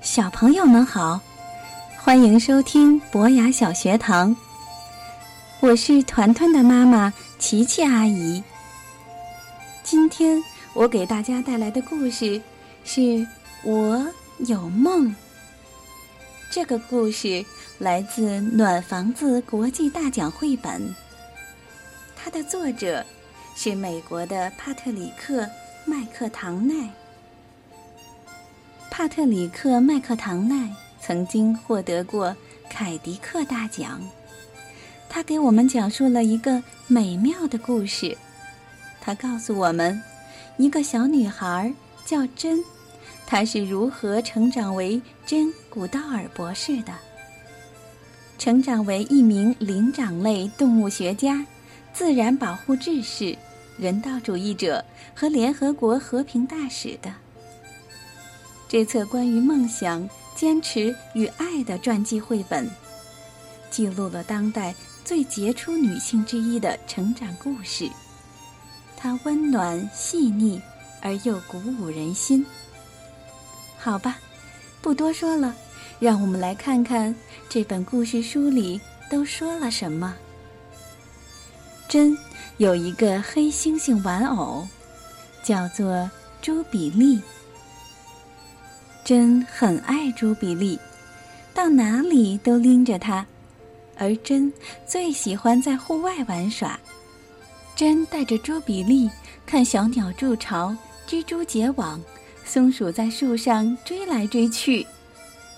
小朋友们好，欢迎收听博雅小学堂。我是团团的妈妈琪琪阿姨。今天我给大家带来的故事是《我有梦》。这个故事来自暖房子国际大奖绘本，它的作者是美国的帕特里克·麦克唐奈。帕特里克·麦克唐奈曾经获得过凯迪克大奖。他给我们讲述了一个美妙的故事。他告诉我们，一个小女孩叫珍，她是如何成长为珍·古道尔博士的，成长为一名灵长类动物学家、自然保护志士、人道主义者和联合国和平大使的。这册关于梦想、坚持与爱的传记绘本，记录了当代最杰出女性之一的成长故事。它温暖细腻而又鼓舞人心。好吧，不多说了，让我们来看看这本故事书里都说了什么。真有一个黑猩猩玩偶，叫做朱比利。珍很爱朱比利，到哪里都拎着它，而珍最喜欢在户外玩耍。珍带着朱比利看小鸟筑巢、蜘蛛结网、松鼠在树上追来追去。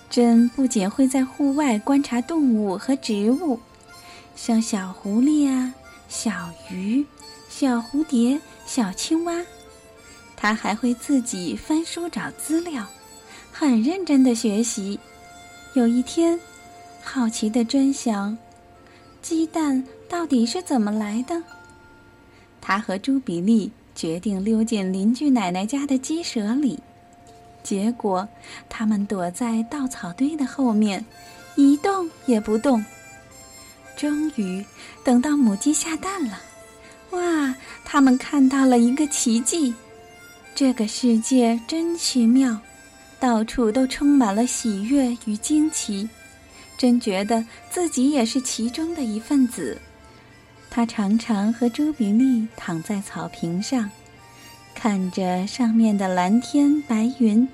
珍不仅会在户外观察动物和植物，像小狐狸啊、小鱼、小蝴蝶、小青蛙，他还会自己翻书找资料。很认真的学习。有一天，好奇的真想，鸡蛋到底是怎么来的？他和朱比利决定溜进邻居奶奶家的鸡舍里。结果，他们躲在稻草堆的后面，一动也不动。终于，等到母鸡下蛋了，哇！他们看到了一个奇迹。这个世界真奇妙。到处都充满了喜悦与惊奇，真觉得自己也是其中的一份子。他常常和朱比利躺在草坪上，看着上面的蓝天白云，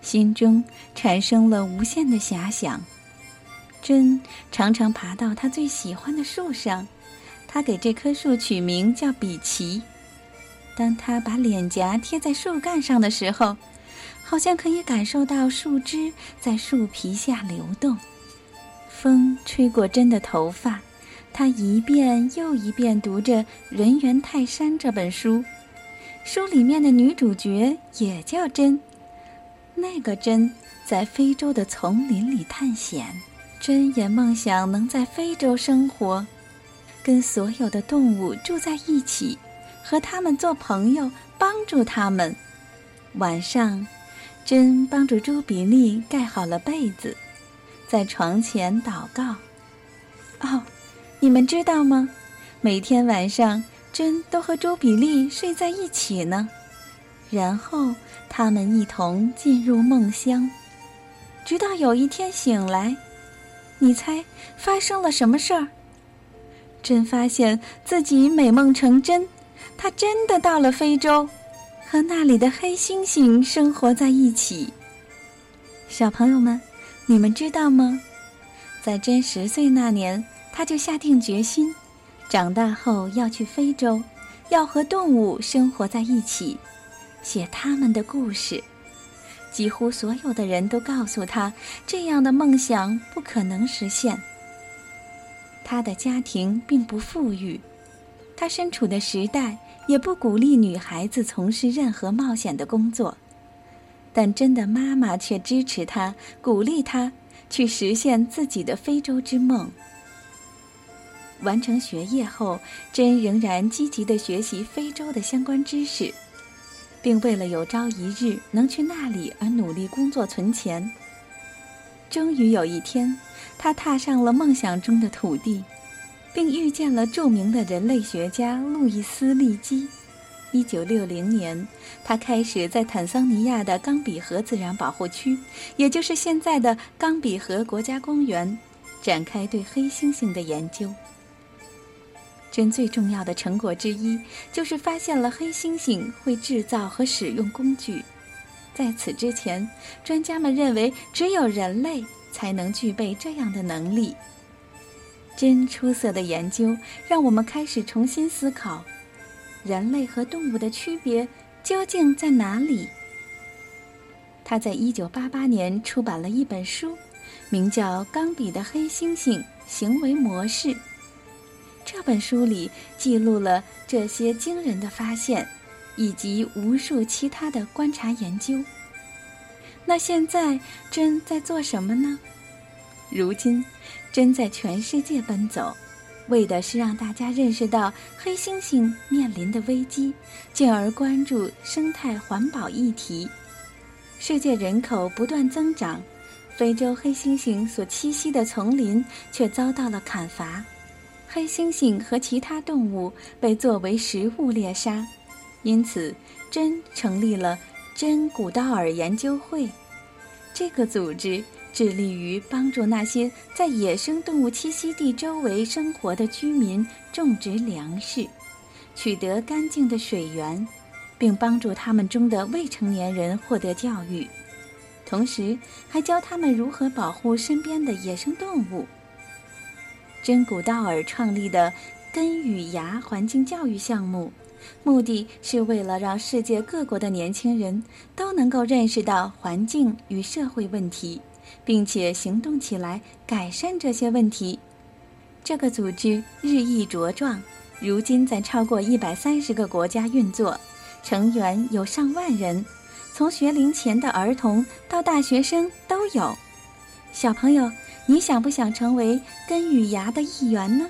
心中产生了无限的遐想。真常常爬到他最喜欢的树上，他给这棵树取名叫比奇。当他把脸颊贴在树干上的时候。好像可以感受到树枝在树皮下流动，风吹过真的头发，他一遍又一遍读着《人猿泰山》这本书，书里面的女主角也叫真。那个真在非洲的丛林里探险，真也梦想能在非洲生活，跟所有的动物住在一起，和他们做朋友，帮助他们。晚上。珍帮助朱比利盖好了被子，在床前祷告。哦，你们知道吗？每天晚上，珍都和朱比利睡在一起呢。然后他们一同进入梦乡，直到有一天醒来。你猜发生了什么事儿？珍发现自己美梦成真，他真的到了非洲。和那里的黑猩猩生活在一起。小朋友们，你们知道吗？在真十岁那年，他就下定决心，长大后要去非洲，要和动物生活在一起，写他们的故事。几乎所有的人都告诉他，这样的梦想不可能实现。他的家庭并不富裕，他身处的时代。也不鼓励女孩子从事任何冒险的工作，但真的妈妈却支持她，鼓励她去实现自己的非洲之梦。完成学业后，真仍然积极地学习非洲的相关知识，并为了有朝一日能去那里而努力工作存钱。终于有一天，他踏上了梦想中的土地。并遇见了著名的人类学家路易斯·利基。一九六零年，他开始在坦桑尼亚的冈比河自然保护区，也就是现在的冈比河国家公园，展开对黑猩猩的研究。真最重要的成果之一，就是发现了黑猩猩会制造和使用工具。在此之前，专家们认为只有人类才能具备这样的能力。真出色的研究，让我们开始重新思考。人类和动物的区别究竟在哪里？他在一九八八年出版了一本书，名叫《冈比的黑猩猩行为模式》。这本书里记录了这些惊人的发现，以及无数其他的观察研究。那现在真在做什么呢？如今，真在全世界奔走。为的是让大家认识到黑猩猩面临的危机，进而关注生态环保议题。世界人口不断增长，非洲黑猩猩所栖息的丛林却遭到了砍伐，黑猩猩和其他动物被作为食物猎杀。因此，真成立了真古道尔研究会，这个组织。致力于帮助那些在野生动物栖息地周围生活的居民种植粮食，取得干净的水源，并帮助他们中的未成年人获得教育，同时还教他们如何保护身边的野生动物。真古道尔创立的根与芽环境教育项目，目的是为了让世界各国的年轻人都能够认识到环境与社会问题。并且行动起来改善这些问题。这个组织日益茁壮，如今在超过一百三十个国家运作，成员有上万人，从学龄前的儿童到大学生都有。小朋友，你想不想成为根与芽的一员呢？